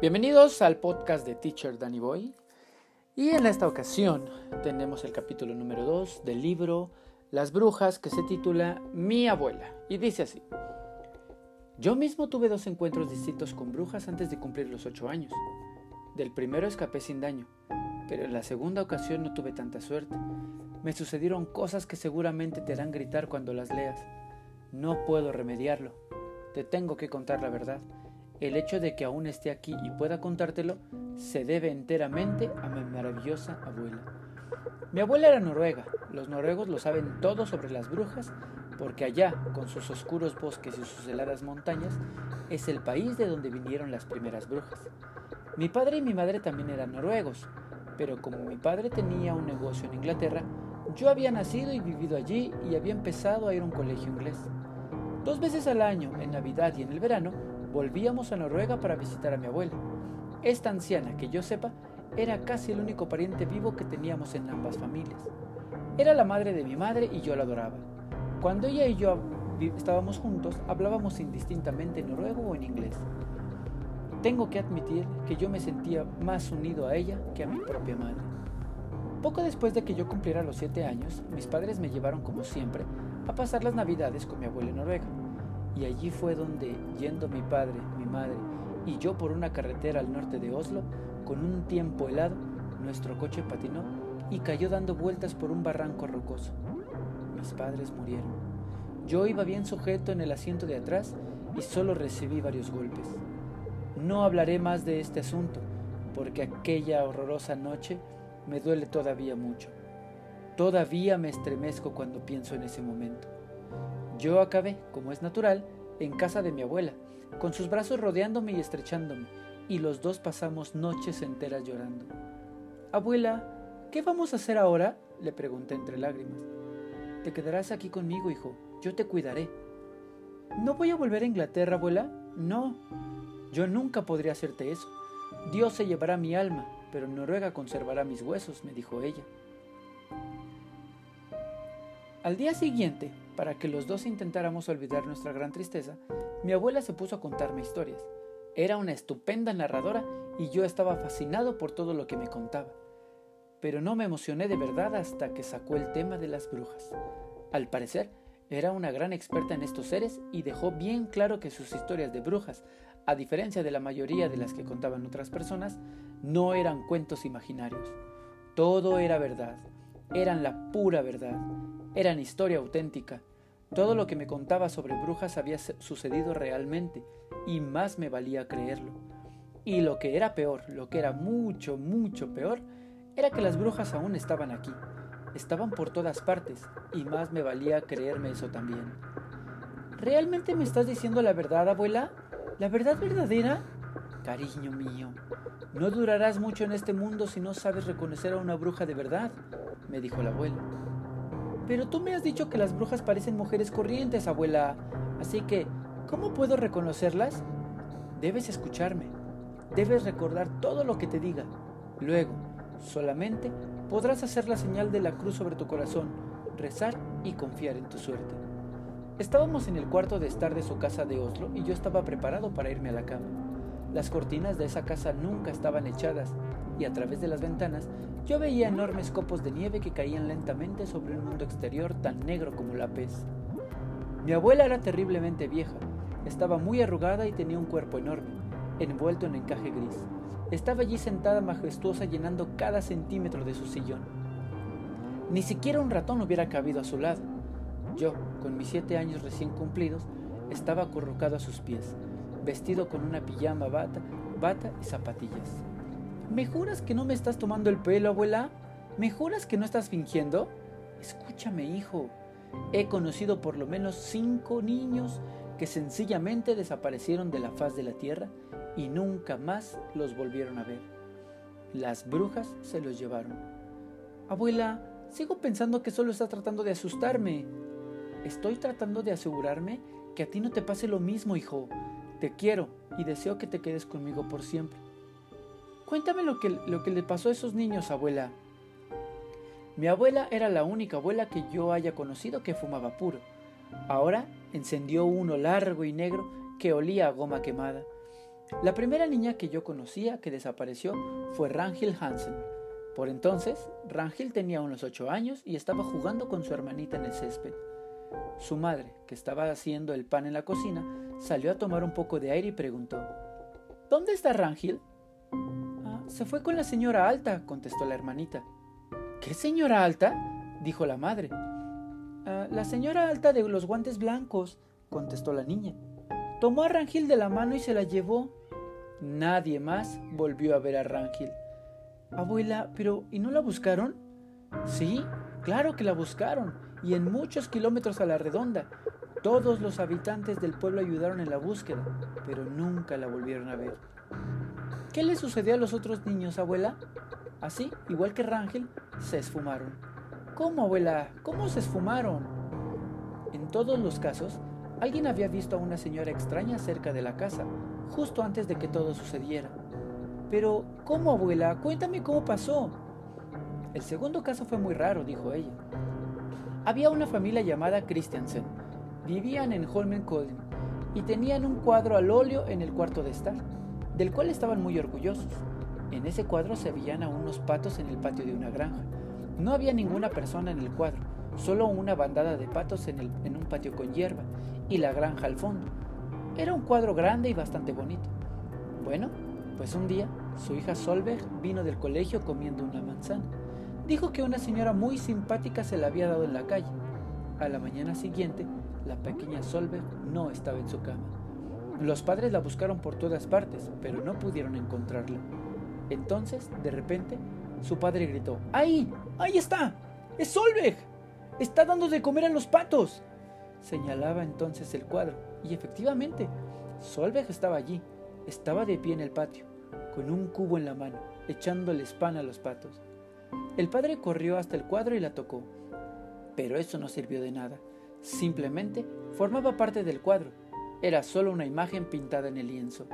Bienvenidos al podcast de Teacher Danny Boy. Y en esta ocasión tenemos el capítulo número 2 del libro Las Brujas que se titula Mi abuela. Y dice así. Yo mismo tuve dos encuentros distintos con brujas antes de cumplir los 8 años. Del primero escapé sin daño, pero en la segunda ocasión no tuve tanta suerte. Me sucedieron cosas que seguramente te harán gritar cuando las leas. No puedo remediarlo. Te tengo que contar la verdad. El hecho de que aún esté aquí y pueda contártelo se debe enteramente a mi maravillosa abuela. Mi abuela era noruega. Los noruegos lo saben todo sobre las brujas porque allá, con sus oscuros bosques y sus heladas montañas, es el país de donde vinieron las primeras brujas. Mi padre y mi madre también eran noruegos, pero como mi padre tenía un negocio en Inglaterra, yo había nacido y vivido allí y había empezado a ir a un colegio inglés. Dos veces al año, en Navidad y en el verano, volvíamos a Noruega para visitar a mi abuela. Esta anciana, que yo sepa, era casi el único pariente vivo que teníamos en ambas familias. Era la madre de mi madre y yo la adoraba. Cuando ella y yo estábamos juntos, hablábamos indistintamente en noruego o en inglés. Tengo que admitir que yo me sentía más unido a ella que a mi propia madre. Poco después de que yo cumpliera los siete años, mis padres me llevaron, como siempre, a pasar las navidades con mi abuela en Noruega. Y allí fue donde, yendo mi padre, mi madre y yo por una carretera al norte de Oslo, con un tiempo helado, nuestro coche patinó y cayó dando vueltas por un barranco rocoso. Mis padres murieron. Yo iba bien sujeto en el asiento de atrás y solo recibí varios golpes. No hablaré más de este asunto, porque aquella horrorosa noche me duele todavía mucho. Todavía me estremezco cuando pienso en ese momento. Yo acabé, como es natural, en casa de mi abuela, con sus brazos rodeándome y estrechándome, y los dos pasamos noches enteras llorando. Abuela, ¿qué vamos a hacer ahora? le pregunté entre lágrimas. Te quedarás aquí conmigo, hijo, yo te cuidaré. ¿No voy a volver a Inglaterra, abuela? No, yo nunca podría hacerte eso. Dios se llevará mi alma, pero Noruega conservará mis huesos, me dijo ella. Al día siguiente, para que los dos intentáramos olvidar nuestra gran tristeza, mi abuela se puso a contarme historias. Era una estupenda narradora y yo estaba fascinado por todo lo que me contaba. Pero no me emocioné de verdad hasta que sacó el tema de las brujas. Al parecer, era una gran experta en estos seres y dejó bien claro que sus historias de brujas, a diferencia de la mayoría de las que contaban otras personas, no eran cuentos imaginarios. Todo era verdad, eran la pura verdad, eran historia auténtica. Todo lo que me contaba sobre brujas había sucedido realmente y más me valía creerlo. Y lo que era peor, lo que era mucho, mucho peor, era que las brujas aún estaban aquí. Estaban por todas partes y más me valía creerme eso también. ¿Realmente me estás diciendo la verdad, abuela? ¿La verdad verdadera? Cariño mío, no durarás mucho en este mundo si no sabes reconocer a una bruja de verdad, me dijo la abuela. Pero tú me has dicho que las brujas parecen mujeres corrientes, abuela, así que, ¿cómo puedo reconocerlas? Debes escucharme, debes recordar todo lo que te diga. Luego, solamente podrás hacer la señal de la cruz sobre tu corazón, rezar y confiar en tu suerte. Estábamos en el cuarto de estar de su casa de Oslo y yo estaba preparado para irme a la cama. Las cortinas de esa casa nunca estaban echadas y a través de las ventanas yo veía enormes copos de nieve que caían lentamente sobre un mundo exterior tan negro como la pez. Mi abuela era terriblemente vieja, estaba muy arrugada y tenía un cuerpo enorme, envuelto en encaje gris. Estaba allí sentada majestuosa llenando cada centímetro de su sillón. Ni siquiera un ratón hubiera cabido a su lado. Yo, con mis siete años recién cumplidos, estaba acurrucado a sus pies, vestido con una pijama, bata, bata y zapatillas. ¿Me juras que no me estás tomando el pelo, abuela? ¿Me juras que no estás fingiendo? Escúchame, hijo. He conocido por lo menos cinco niños que sencillamente desaparecieron de la faz de la tierra y nunca más los volvieron a ver. Las brujas se los llevaron. Abuela, sigo pensando que solo está tratando de asustarme. Estoy tratando de asegurarme que a ti no te pase lo mismo, hijo. Te quiero y deseo que te quedes conmigo por siempre. Cuéntame lo que, lo que le pasó a esos niños, abuela. Mi abuela era la única abuela que yo haya conocido que fumaba puro. Ahora encendió uno largo y negro que olía a goma quemada. La primera niña que yo conocía que desapareció fue Rangel Hansen. Por entonces, Rangel tenía unos ocho años y estaba jugando con su hermanita en el césped. Su madre, que estaba haciendo el pan en la cocina, salió a tomar un poco de aire y preguntó, ¿Dónde está Rangel? Se fue con la señora Alta, contestó la hermanita. ¿Qué señora Alta? dijo la madre. Ah, la señora Alta de los guantes blancos, contestó la niña. Tomó a Rangel de la mano y se la llevó. Nadie más volvió a ver a Rangel. Abuela, pero ¿y no la buscaron? Sí, claro que la buscaron, y en muchos kilómetros a la redonda. Todos los habitantes del pueblo ayudaron en la búsqueda, pero nunca la volvieron a ver. ¿Qué le sucedió a los otros niños, abuela? Así, igual que Rangel, se esfumaron. ¿Cómo, abuela? ¿Cómo se esfumaron? En todos los casos, alguien había visto a una señora extraña cerca de la casa, justo antes de que todo sucediera. Pero, ¿cómo, abuela? Cuéntame cómo pasó. El segundo caso fue muy raro, dijo ella. Había una familia llamada Christiansen. Vivían en Holmenkollen y tenían un cuadro al óleo en el cuarto de estar, del cual estaban muy orgullosos. En ese cuadro se veían a unos patos en el patio de una granja. No había ninguna persona en el cuadro, solo una bandada de patos en, en un patio con hierba y la granja al fondo. Era un cuadro grande y bastante bonito. Bueno, pues un día su hija Solveig vino del colegio comiendo una manzana. Dijo que una señora muy simpática se la había dado en la calle. A la mañana siguiente, la pequeña Solveig no estaba en su cama. Los padres la buscaron por todas partes, pero no pudieron encontrarla. Entonces, de repente, su padre gritó, ¡Ahí! ¡Ahí está! ¡Es Solveig! ¡Está dando de comer a los patos! Señalaba entonces el cuadro, y efectivamente, Solveig estaba allí, estaba de pie en el patio, con un cubo en la mano, echándoles pan a los patos. El padre corrió hasta el cuadro y la tocó, pero eso no sirvió de nada. Simplemente formaba parte del cuadro. Era solo una imagen pintada en el lienzo.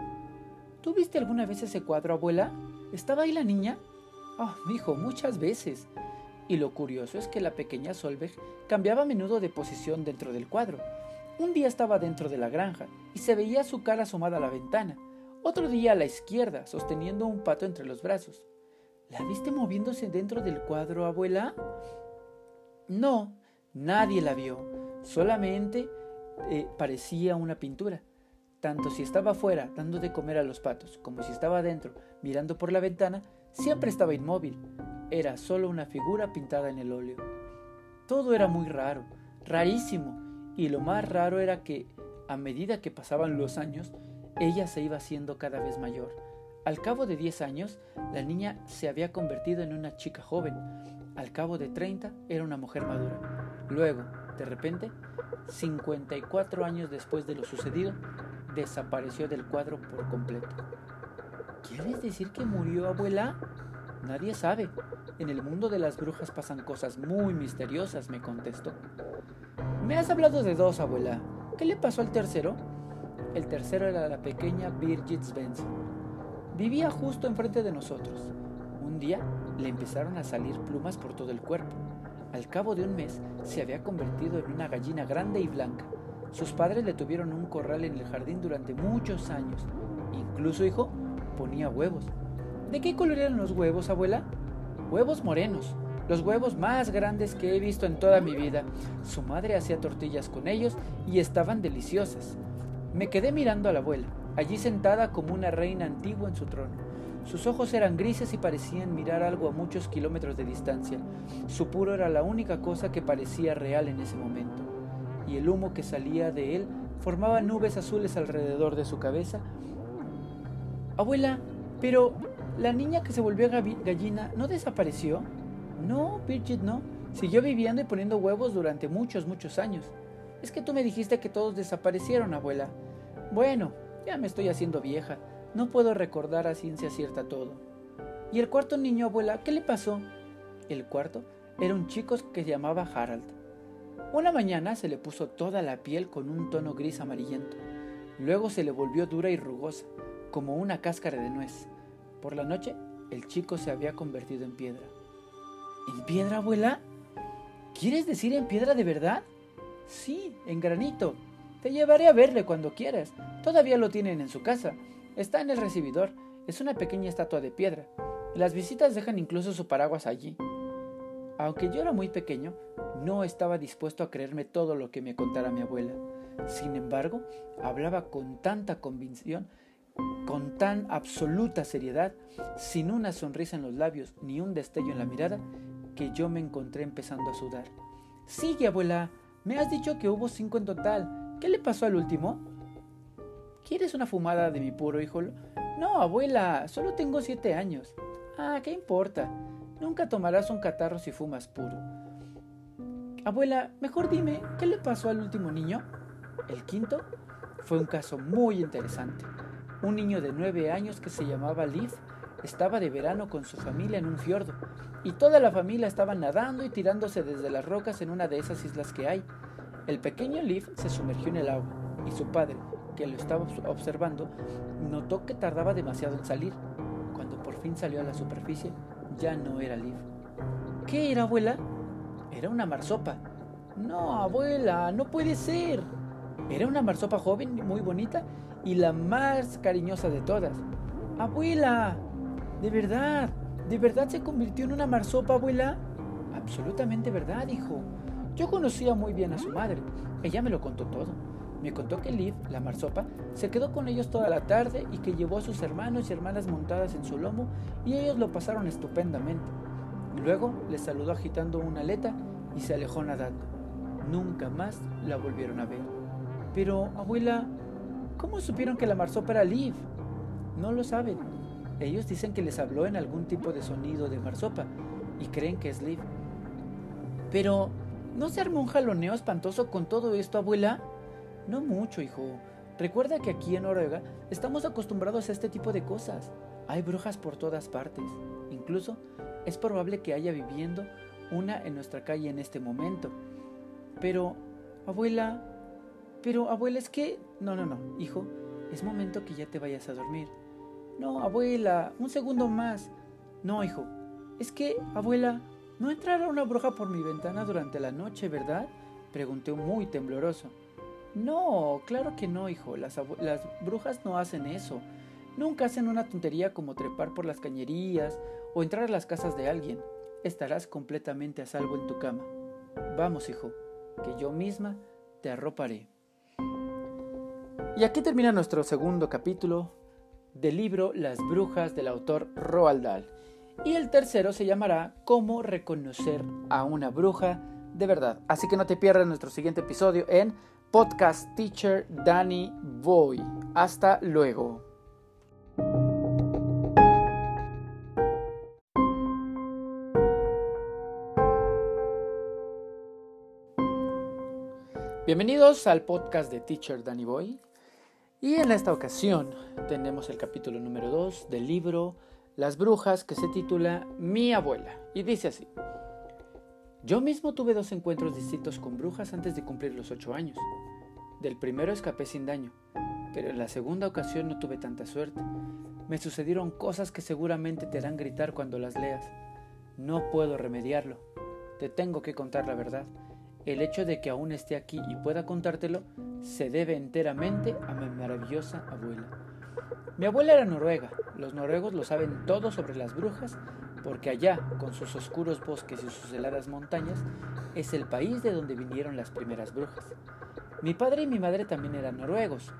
¿Tú viste alguna vez ese cuadro, abuela? ¿Estaba ahí la niña? Oh, hijo, muchas veces. Y lo curioso es que la pequeña Solveig cambiaba a menudo de posición dentro del cuadro. Un día estaba dentro de la granja y se veía su cara asomada a la ventana otro día a la izquierda, sosteniendo un pato entre los brazos. ¿La viste moviéndose dentro del cuadro, abuela? No, nadie la vio. Solamente eh, parecía una pintura. Tanto si estaba fuera dando de comer a los patos como si estaba dentro mirando por la ventana, siempre estaba inmóvil. Era solo una figura pintada en el óleo. Todo era muy raro, rarísimo, y lo más raro era que, a medida que pasaban los años, ella se iba haciendo cada vez mayor. Al cabo de 10 años, la niña se había convertido en una chica joven. Al cabo de 30, era una mujer madura. Luego, de repente, 54 años después de lo sucedido, desapareció del cuadro por completo. ¿Quieres decir que murió, abuela? Nadie sabe. En el mundo de las brujas pasan cosas muy misteriosas, me contestó. Me has hablado de dos, abuela. ¿Qué le pasó al tercero? El tercero era la pequeña Birgit Svensson. Vivía justo enfrente de nosotros. Un día le empezaron a salir plumas por todo el cuerpo. Al cabo de un mes se había convertido en una gallina grande y blanca. Sus padres le tuvieron un corral en el jardín durante muchos años. Incluso, hijo, ponía huevos. ¿De qué color eran los huevos, abuela? Huevos morenos, los huevos más grandes que he visto en toda mi vida. Su madre hacía tortillas con ellos y estaban deliciosas. Me quedé mirando a la abuela, allí sentada como una reina antigua en su trono. Sus ojos eran grises y parecían mirar algo a muchos kilómetros de distancia. Su puro era la única cosa que parecía real en ese momento. Y el humo que salía de él formaba nubes azules alrededor de su cabeza. Abuela, pero la niña que se volvió gallina no desapareció. No, Bridget no. Siguió viviendo y poniendo huevos durante muchos, muchos años. Es que tú me dijiste que todos desaparecieron, abuela. Bueno, ya me estoy haciendo vieja. No puedo recordar a ciencia cierta todo. ¿Y el cuarto niño, abuela, qué le pasó? El cuarto era un chico que se llamaba Harald. Una mañana se le puso toda la piel con un tono gris amarillento. Luego se le volvió dura y rugosa, como una cáscara de nuez. Por la noche, el chico se había convertido en piedra. ¿En piedra, abuela? ¿Quieres decir en piedra de verdad? Sí, en granito. Te llevaré a verle cuando quieras. Todavía lo tienen en su casa. Está en el recibidor. Es una pequeña estatua de piedra. Las visitas dejan incluso su paraguas allí. Aunque yo era muy pequeño, no estaba dispuesto a creerme todo lo que me contara mi abuela. Sin embargo, hablaba con tanta convicción, con tan absoluta seriedad, sin una sonrisa en los labios ni un destello en la mirada, que yo me encontré empezando a sudar. Sigue, abuela. Me has dicho que hubo cinco en total. ¿Qué le pasó al último? ¿Quieres una fumada de mi puro hijo? No, abuela, solo tengo siete años. Ah, ¿qué importa? Nunca tomarás un catarro si fumas puro. Abuela, mejor dime, ¿qué le pasó al último niño? El quinto fue un caso muy interesante. Un niño de nueve años que se llamaba Liv estaba de verano con su familia en un fiordo y toda la familia estaba nadando y tirándose desde las rocas en una de esas islas que hay. El pequeño Liv se sumergió en el agua y su padre, que lo estaba observando, notó que tardaba demasiado en salir. Cuando por fin salió a la superficie, ya no era Liv. ¿Qué era, abuela? Era una marsopa. No, abuela, no puede ser. Era una marsopa joven, muy bonita y la más cariñosa de todas. Abuela, de verdad, ¿de verdad se convirtió en una marsopa, abuela? Absolutamente verdad, hijo. Yo conocía muy bien a su madre. Ella me lo contó todo. Me contó que Liv, la marsopa, se quedó con ellos toda la tarde y que llevó a sus hermanos y hermanas montadas en su lomo y ellos lo pasaron estupendamente. Luego les saludó agitando una aleta y se alejó nadando. Nunca más la volvieron a ver. Pero, abuela, ¿cómo supieron que la marsopa era Liv? No lo saben. Ellos dicen que les habló en algún tipo de sonido de marsopa y creen que es Liv. Pero, ¿no se armó un jaloneo espantoso con todo esto, abuela? No mucho, hijo. Recuerda que aquí en Noruega estamos acostumbrados a este tipo de cosas. Hay brujas por todas partes. Incluso es probable que haya viviendo una en nuestra calle en este momento. Pero, abuela, pero, abuela, es que... No, no, no, hijo, es momento que ya te vayas a dormir. No, abuela, un segundo más. No, hijo, es que, abuela, ¿no entrará una bruja por mi ventana durante la noche, verdad? Pregunté muy tembloroso. No, claro que no, hijo, las, brujas no hacen eso. Nunca hacen una tontería como trepar por las cañerías o entrar a las casas de alguien. Estarás completamente a salvo en tu cama. Vamos, hijo, que yo misma te arroparé. Y aquí termina nuestro segundo capítulo del libro Las Brujas del autor Roald Dahl. Y el tercero se llamará Cómo reconocer a una bruja de verdad. Así que no te pierdas nuestro siguiente episodio en Podcast Teacher Danny Boy. Hasta luego. Bienvenidos al podcast de Teacher Danny Boy. Y en esta ocasión tenemos el capítulo número 2 del libro Las Brujas que se titula Mi abuela. Y dice así. Yo mismo tuve dos encuentros distintos con brujas antes de cumplir los 8 años. Del primero escapé sin daño, pero en la segunda ocasión no tuve tanta suerte. Me sucedieron cosas que seguramente te harán gritar cuando las leas. No puedo remediarlo. Te tengo que contar la verdad. El hecho de que aún esté aquí y pueda contártelo se debe enteramente a mi maravillosa abuela. Mi abuela era noruega. Los noruegos lo saben todo sobre las brujas porque allá, con sus oscuros bosques y sus heladas montañas, es el país de donde vinieron las primeras brujas. Mi padre y mi madre también eran noruegos,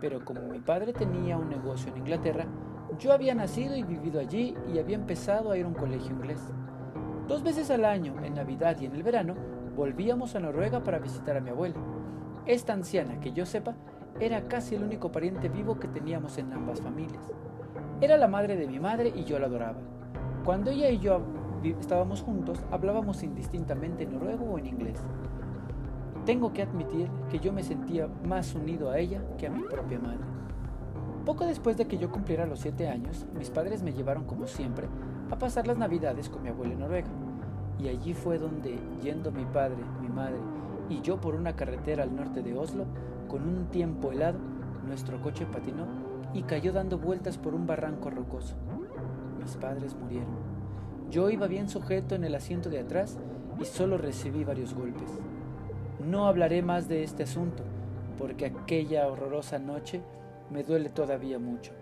pero como mi padre tenía un negocio en Inglaterra, yo había nacido y vivido allí y había empezado a ir a un colegio inglés. Dos veces al año, en Navidad y en el verano, volvíamos a Noruega para visitar a mi abuela. Esta anciana, que yo sepa, era casi el único pariente vivo que teníamos en ambas familias. Era la madre de mi madre y yo la adoraba. Cuando ella y yo estábamos juntos, hablábamos indistintamente en noruego o en inglés. Tengo que admitir que yo me sentía más unido a ella que a mi propia madre. Poco después de que yo cumpliera los siete años, mis padres me llevaron como siempre a pasar las navidades con mi abuela en Noruega. Y allí fue donde, yendo mi padre, mi madre y yo por una carretera al norte de Oslo, con un tiempo helado, nuestro coche patinó y cayó dando vueltas por un barranco rocoso. Mis padres murieron. Yo iba bien sujeto en el asiento de atrás y solo recibí varios golpes. No hablaré más de este asunto, porque aquella horrorosa noche me duele todavía mucho.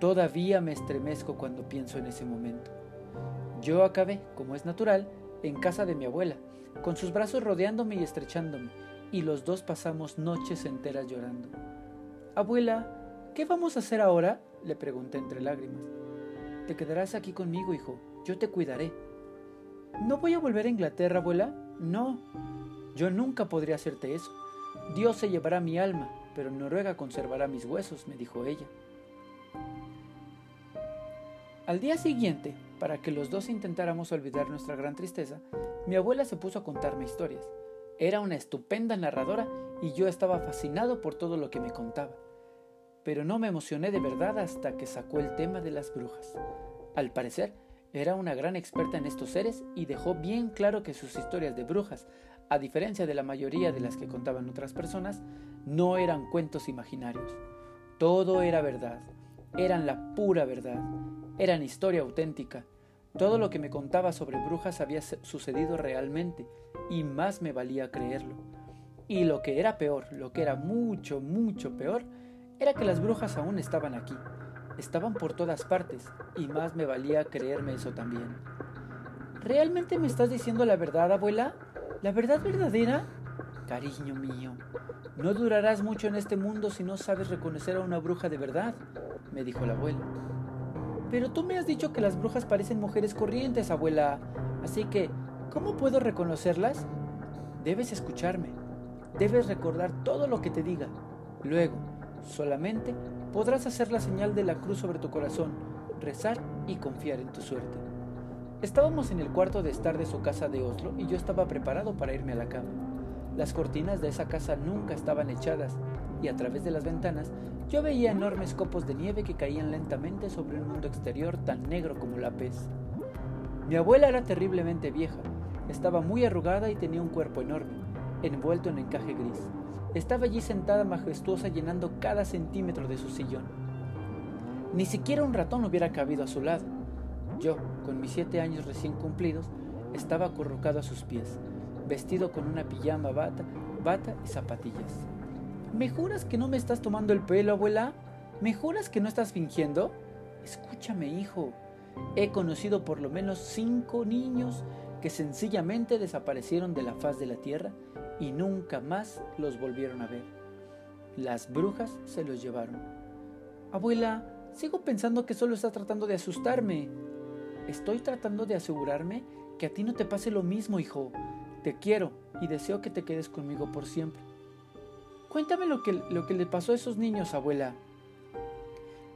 Todavía me estremezco cuando pienso en ese momento. Yo acabé, como es natural, en casa de mi abuela, con sus brazos rodeándome y estrechándome, y los dos pasamos noches enteras llorando. Abuela, ¿qué vamos a hacer ahora? le pregunté entre lágrimas. Te quedarás aquí conmigo, hijo, yo te cuidaré. ¿No voy a volver a Inglaterra, abuela? No, yo nunca podría hacerte eso. Dios se llevará mi alma, pero Noruega conservará mis huesos, me dijo ella. Al día siguiente, para que los dos intentáramos olvidar nuestra gran tristeza, mi abuela se puso a contarme historias. Era una estupenda narradora y yo estaba fascinado por todo lo que me contaba. Pero no me emocioné de verdad hasta que sacó el tema de las brujas. Al parecer, era una gran experta en estos seres y dejó bien claro que sus historias de brujas, a diferencia de la mayoría de las que contaban otras personas, no eran cuentos imaginarios. Todo era verdad, eran la pura verdad, eran historia auténtica. Todo lo que me contaba sobre brujas había sucedido realmente y más me valía creerlo. Y lo que era peor, lo que era mucho, mucho peor, era que las brujas aún estaban aquí. Estaban por todas partes y más me valía creerme eso también. ¿Realmente me estás diciendo la verdad, abuela? ¿La verdad verdadera? Cariño mío, no durarás mucho en este mundo si no sabes reconocer a una bruja de verdad, me dijo la abuela. Pero tú me has dicho que las brujas parecen mujeres corrientes, abuela, así que, ¿cómo puedo reconocerlas? Debes escucharme, debes recordar todo lo que te diga. Luego, solamente podrás hacer la señal de la cruz sobre tu corazón, rezar y confiar en tu suerte. Estábamos en el cuarto de estar de su casa de Oslo y yo estaba preparado para irme a la cama. Las cortinas de esa casa nunca estaban echadas y a través de las ventanas yo veía enormes copos de nieve que caían lentamente sobre un mundo exterior tan negro como la pez. Mi abuela era terriblemente vieja, estaba muy arrugada y tenía un cuerpo enorme, envuelto en encaje gris. Estaba allí sentada majestuosa llenando cada centímetro de su sillón. Ni siquiera un ratón hubiera cabido a su lado. Yo, con mis siete años recién cumplidos, estaba acurrucado a sus pies, vestido con una pijama, bata, bata y zapatillas. ¿Me juras que no me estás tomando el pelo, abuela? ¿Me juras que no estás fingiendo? Escúchame, hijo. He conocido por lo menos cinco niños que sencillamente desaparecieron de la faz de la tierra y nunca más los volvieron a ver. Las brujas se los llevaron. Abuela, sigo pensando que solo estás tratando de asustarme. Estoy tratando de asegurarme que a ti no te pase lo mismo, hijo. Te quiero y deseo que te quedes conmigo por siempre. Cuéntame lo que, lo que le pasó a esos niños, abuela.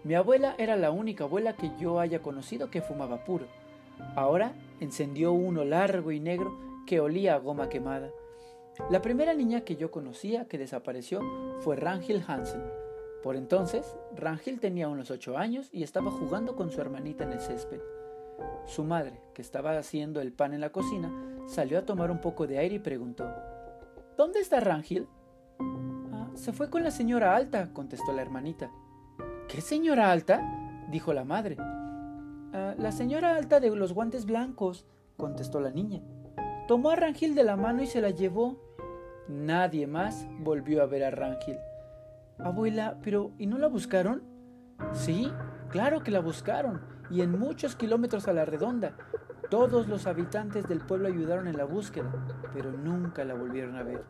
Mi abuela era la única abuela que yo haya conocido que fumaba puro. Ahora encendió uno largo y negro que olía a goma quemada. La primera niña que yo conocía que desapareció fue Rangel Hansen. Por entonces, Rangel tenía unos ocho años y estaba jugando con su hermanita en el césped. Su madre, que estaba haciendo el pan en la cocina, salió a tomar un poco de aire y preguntó ¿Dónde está Rangel? Ah, se fue con la señora Alta, contestó la hermanita. ¿Qué señora Alta? dijo la madre. Ah, la señora Alta de los guantes blancos, contestó la niña. Tomó a Rangel de la mano y se la llevó. Nadie más volvió a ver a Rangel. Abuela, pero ¿y no la buscaron? Sí, claro que la buscaron, y en muchos kilómetros a la redonda, todos los habitantes del pueblo ayudaron en la búsqueda, pero nunca la volvieron a ver.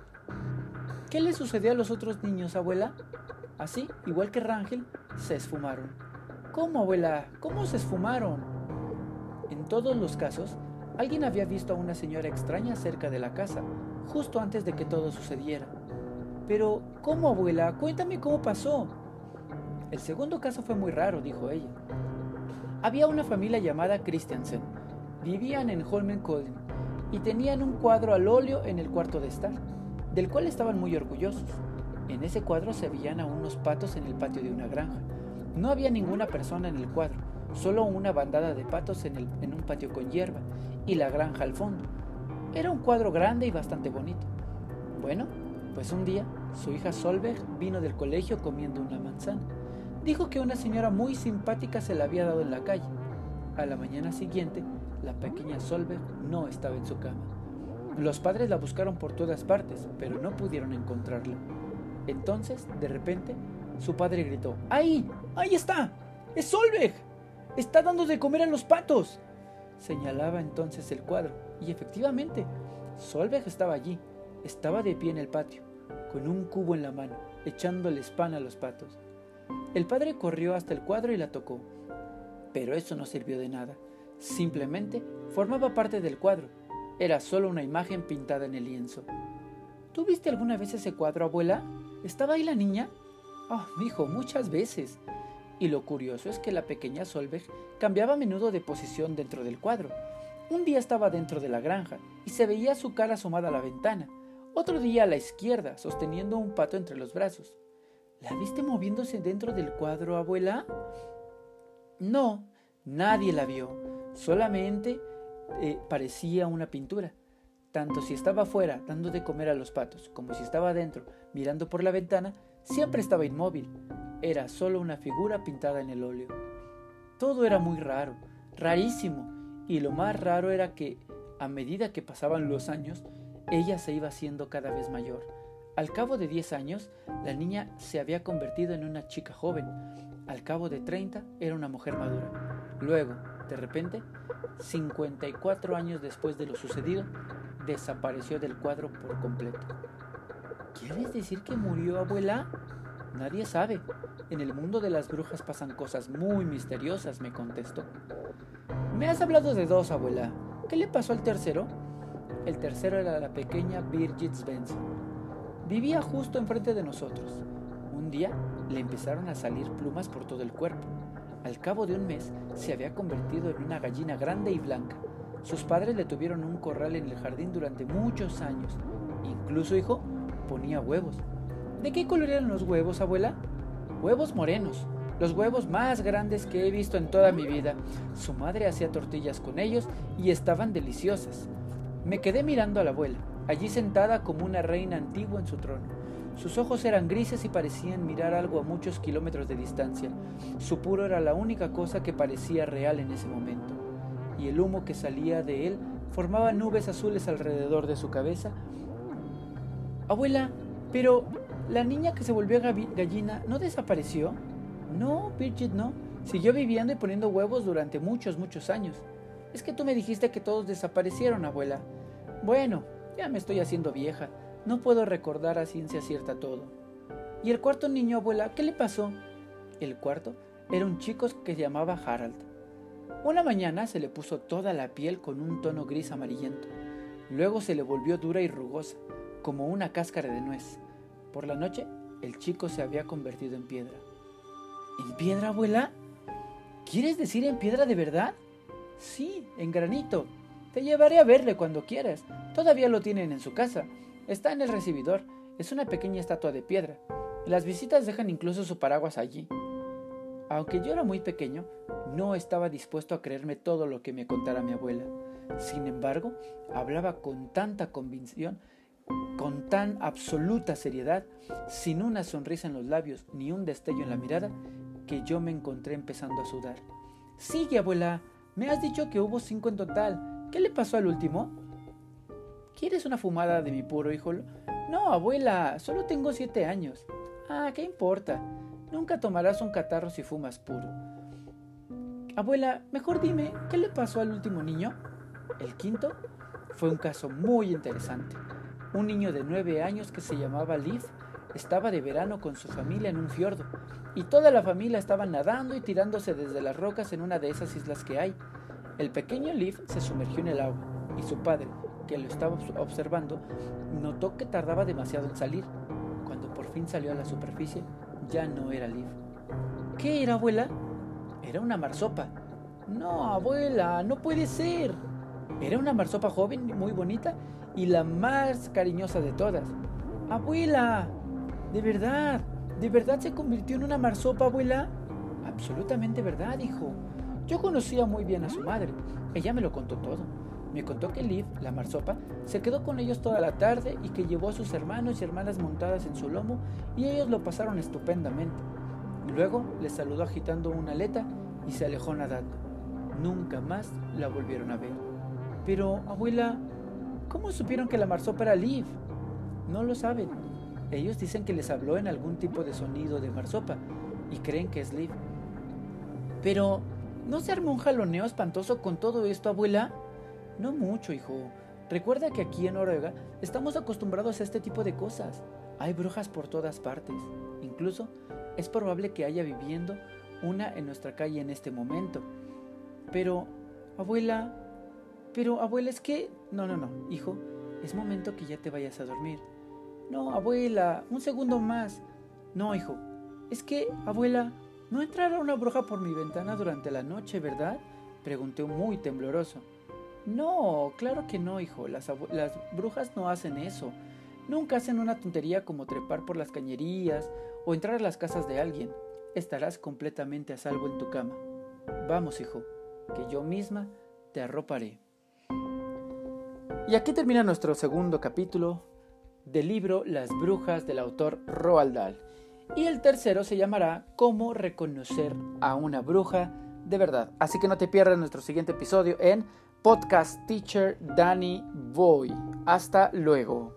¿Qué le sucedió a los otros niños, abuela? Así, igual que Rangel, se esfumaron. ¿Cómo, abuela? ¿Cómo se esfumaron? En todos los casos, alguien había visto a una señora extraña cerca de la casa, justo antes de que todo sucediera. Pero, ¿cómo, abuela? Cuéntame cómo pasó. El segundo caso fue muy raro, dijo ella. Había una familia llamada Christiansen, Vivían en Holmenkollen y tenían un cuadro al óleo en el cuarto de estar, del cual estaban muy orgullosos. En ese cuadro se veían a unos patos en el patio de una granja. No había ninguna persona en el cuadro, solo una bandada de patos en, un patio con hierba y la granja al fondo. Era un cuadro grande y bastante bonito. Bueno, pues un día su hija Solveig vino del colegio comiendo una manzana. Dijo que una señora muy simpática se la había dado en la calle. A la mañana siguiente la pequeña Solveig no estaba en su cama. Los padres la buscaron por todas partes, pero no pudieron encontrarla. Entonces, de repente, su padre gritó, ¡Ahí! ¡Ahí está! ¡Es Solveig! ¡Está dando de comer a los patos! Señalaba entonces el cuadro, y efectivamente, Solveig estaba allí, estaba de pie en el patio, con un cubo en la mano, echándoles pan a los patos. El padre corrió hasta el cuadro y la tocó, pero eso no sirvió de nada. Simplemente formaba parte del cuadro. Era solo una imagen pintada en el lienzo. ¿Tú viste alguna vez ese cuadro, abuela? ¿Estaba ahí la niña? Oh, hijo, muchas veces. Y lo curioso es que la pequeña Solveig cambiaba a menudo de posición dentro del cuadro. Un día estaba dentro de la granja y se veía su cara asomada a la ventana. Otro día a la izquierda, sosteniendo un pato entre los brazos. ¿La viste moviéndose dentro del cuadro, abuela? No, nadie la vio. Solamente eh, parecía una pintura. Tanto si estaba afuera dando de comer a los patos como si estaba adentro mirando por la ventana, siempre estaba inmóvil. Era solo una figura pintada en el óleo. Todo era muy raro, rarísimo, y lo más raro era que, a medida que pasaban los años, ella se iba haciendo cada vez mayor. Al cabo de 10 años, la niña se había convertido en una chica joven. Al cabo de 30, era una mujer madura. Luego, de repente, 54 años después de lo sucedido, desapareció del cuadro por completo. ¿Quieres decir que murió abuela? Nadie sabe. En el mundo de las brujas pasan cosas muy misteriosas, me contestó. Me has hablado de dos, abuela. ¿Qué le pasó al tercero? El tercero era la pequeña Birgit Svensson. Vivía justo enfrente de nosotros. Un día le empezaron a salir plumas por todo el cuerpo. Al cabo de un mes se había convertido en una gallina grande y blanca. Sus padres le tuvieron un corral en el jardín durante muchos años. Incluso, hijo, ponía huevos. ¿De qué color eran los huevos, abuela? Huevos morenos, los huevos más grandes que he visto en toda mi vida. Su madre hacía tortillas con ellos y estaban deliciosas. Me quedé mirando a la abuela allí sentada como una reina antigua en su trono. Sus ojos eran grises y parecían mirar algo a muchos kilómetros de distancia. Su puro era la única cosa que parecía real en ese momento. Y el humo que salía de él formaba nubes azules alrededor de su cabeza. Abuela, pero la niña que se volvió gallina no desapareció. No, Bridget no. Siguió viviendo y poniendo huevos durante muchos, muchos años. Es que tú me dijiste que todos desaparecieron, abuela. Bueno, ya me estoy haciendo vieja. No puedo recordar a ciencia cierta todo. ¿Y el cuarto niño, abuela, qué le pasó? El cuarto era un chico que se llamaba Harald. Una mañana se le puso toda la piel con un tono gris amarillento. Luego se le volvió dura y rugosa, como una cáscara de nuez. Por la noche, el chico se había convertido en piedra. ¿En piedra, abuela? ¿Quieres decir en piedra de verdad? Sí, en granito. Te llevaré a verle cuando quieras. Todavía lo tienen en su casa. Está en el recibidor. Es una pequeña estatua de piedra. Las visitas dejan incluso su paraguas allí. Aunque yo era muy pequeño, no estaba dispuesto a creerme todo lo que me contara mi abuela. Sin embargo, hablaba con tanta convicción, con tan absoluta seriedad, sin una sonrisa en los labios ni un destello en la mirada, que yo me encontré empezando a sudar. Sigue, abuela. Me has dicho que hubo cinco en total. ¿Qué le pasó al último? ¿Quieres una fumada de mi puro hijo? No, abuela, solo tengo siete años. Ah, ¿qué importa? Nunca tomarás un catarro si fumas puro. Abuela, mejor dime, ¿qué le pasó al último niño? El quinto fue un caso muy interesante. Un niño de nueve años que se llamaba Liv estaba de verano con su familia en un fiordo y toda la familia estaba nadando y tirándose desde las rocas en una de esas islas que hay. El pequeño Liv se sumergió en el agua y su padre, que lo estaba observando, notó que tardaba demasiado en salir. Cuando por fin salió a la superficie, ya no era Liv. ¿Qué era, abuela? Era una marsopa. No, abuela, no puede ser. Era una marsopa joven, muy bonita y la más cariñosa de todas. Abuela, de verdad, ¿de verdad se convirtió en una marsopa, abuela? Absolutamente verdad, hijo. Yo conocía muy bien a su madre. Ella me lo contó todo. Me contó que Liv, la marsopa, se quedó con ellos toda la tarde y que llevó a sus hermanos y hermanas montadas en su lomo y ellos lo pasaron estupendamente. Luego les saludó agitando una aleta y se alejó nadando. Nunca más la volvieron a ver. Pero, abuela, ¿cómo supieron que la marsopa era Liv? No lo saben. Ellos dicen que les habló en algún tipo de sonido de marsopa y creen que es Liv. Pero, ¿no se armó un jaloneo espantoso con todo esto, abuela? No mucho, hijo. Recuerda que aquí en Noruega estamos acostumbrados a este tipo de cosas. Hay brujas por todas partes. Incluso es probable que haya viviendo una en nuestra calle en este momento. Pero, abuela, pero abuela, es que... No, no, no, hijo, es momento que ya te vayas a dormir. No, abuela, un segundo más. No, hijo, es que, abuela, no entrará una bruja por mi ventana durante la noche, ¿verdad? Pregunté muy tembloroso. No, claro que no, hijo. Las, las, brujas no hacen eso. Nunca hacen una tontería como trepar por las cañerías o entrar a las casas de alguien. Estarás completamente a salvo en tu cama. Vamos, hijo, que yo misma te arroparé. Y aquí termina nuestro segundo capítulo del libro Las brujas del autor Roald Dahl. Y el tercero se llamará Cómo reconocer a una bruja de verdad. Así que no te pierdas nuestro siguiente episodio en Podcast Teacher Danny Boy. Hasta luego.